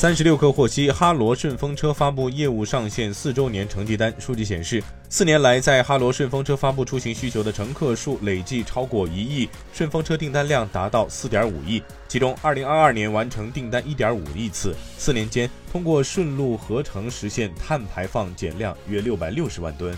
三十六氪获悉，哈罗顺风车发布业务上线四周年成绩单。数据显示，四年来在哈罗顺风车发布出行需求的乘客数累计超过一亿，顺风车订单量达到四点五亿。其中，二零二二年完成订单一点五亿次，四年间通过顺路合成实现碳排放减量约六百六十万吨。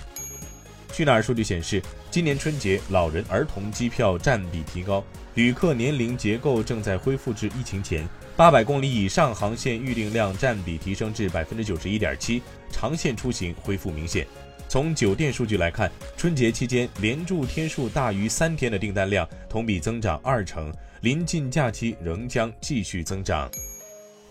去哪儿数据显示，今年春节老人儿童机票占比提高，旅客年龄结构正在恢复至疫情前。八百公里以上航线预订量占比提升至百分之九十一点七，长线出行恢复明显。从酒店数据来看，春节期间连住天数大于三天的订单量同比增长二成，临近假期仍将继续增长。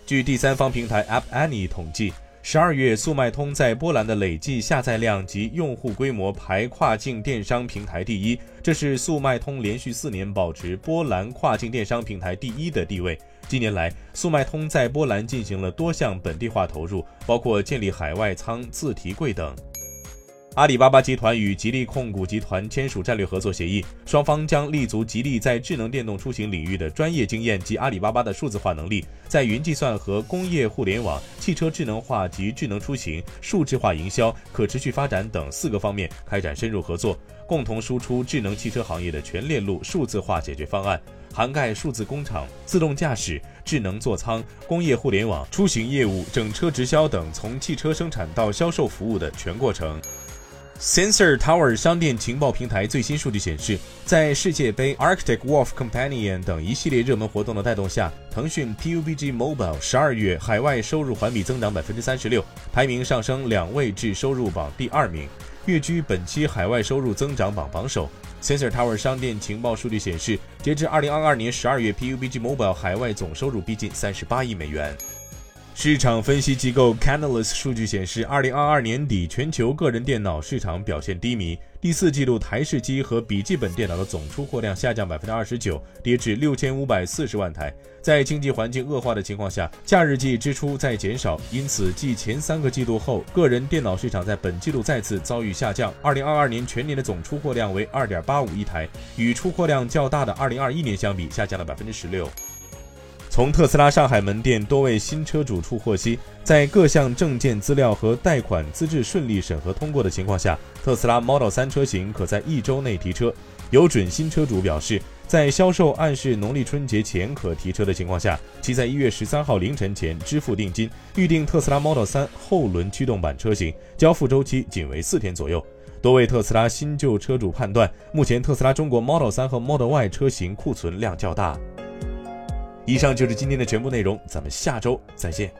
据第三方平台 App Annie 统计。十二月，速卖通在波兰的累计下载量及用户规模排跨境电商平台第一，这是速卖通连续四年保持波兰跨境电商平台第一的地位。近年来，速卖通在波兰进行了多项本地化投入，包括建立海外仓、自提柜等。阿里巴巴集团与吉利控股集团签署战略合作协议，双方将立足吉利在智能电动出行领域的专业经验及阿里巴巴的数字化能力，在云计算和工业互联网、汽车智能化及智能出行、数字化营销、可持续发展等四个方面开展深入合作，共同输出智能汽车行业的全链路数字化解决方案，涵盖数字工厂、自动驾驶、智能座舱、工业互联网、出行业务、整车直销等从汽车生产到销售服务的全过程。Sensor Tower 商店情报平台最新数据显示，在世界杯、Arctic Wolf Companion 等一系列热门活动的带动下，腾讯 PUBG Mobile 十二月海外收入环比增长百分之三十六，排名上升两位至收入榜第二名，跃居本期海外收入增长榜榜首。Sensor Tower 商店情报数据显示，截至二零二二年十二月，PUBG Mobile 海外总收入逼近三十八亿美元。市场分析机构 Canalys 数据显示，二零二二年底全球个人电脑市场表现低迷。第四季度台式机和笔记本电脑的总出货量下降百分之二十九，跌至六千五百四十万台。在经济环境恶化的情况下，假日季支出在减少，因此继前三个季度后，个人电脑市场在本季度再次遭遇下降。二零二二年全年的总出货量为二点八五亿台，与出货量较大的二零二一年相比，下降了百分之十六。从特斯拉上海门店多位新车主处获悉，在各项证件资料和贷款资质顺利审核通过的情况下，特斯拉 Model 3车型可在一周内提车。有准新车主表示，在销售暗示农历春节前可提车的情况下，其在一月十三号凌晨前支付定金，预定特斯拉 Model 3后轮驱动版车型，交付周期仅为四天左右。多位特斯拉新旧车主判断，目前特斯拉中国 Model 3和 Model Y 车型库存量较大。以上就是今天的全部内容，咱们下周再见。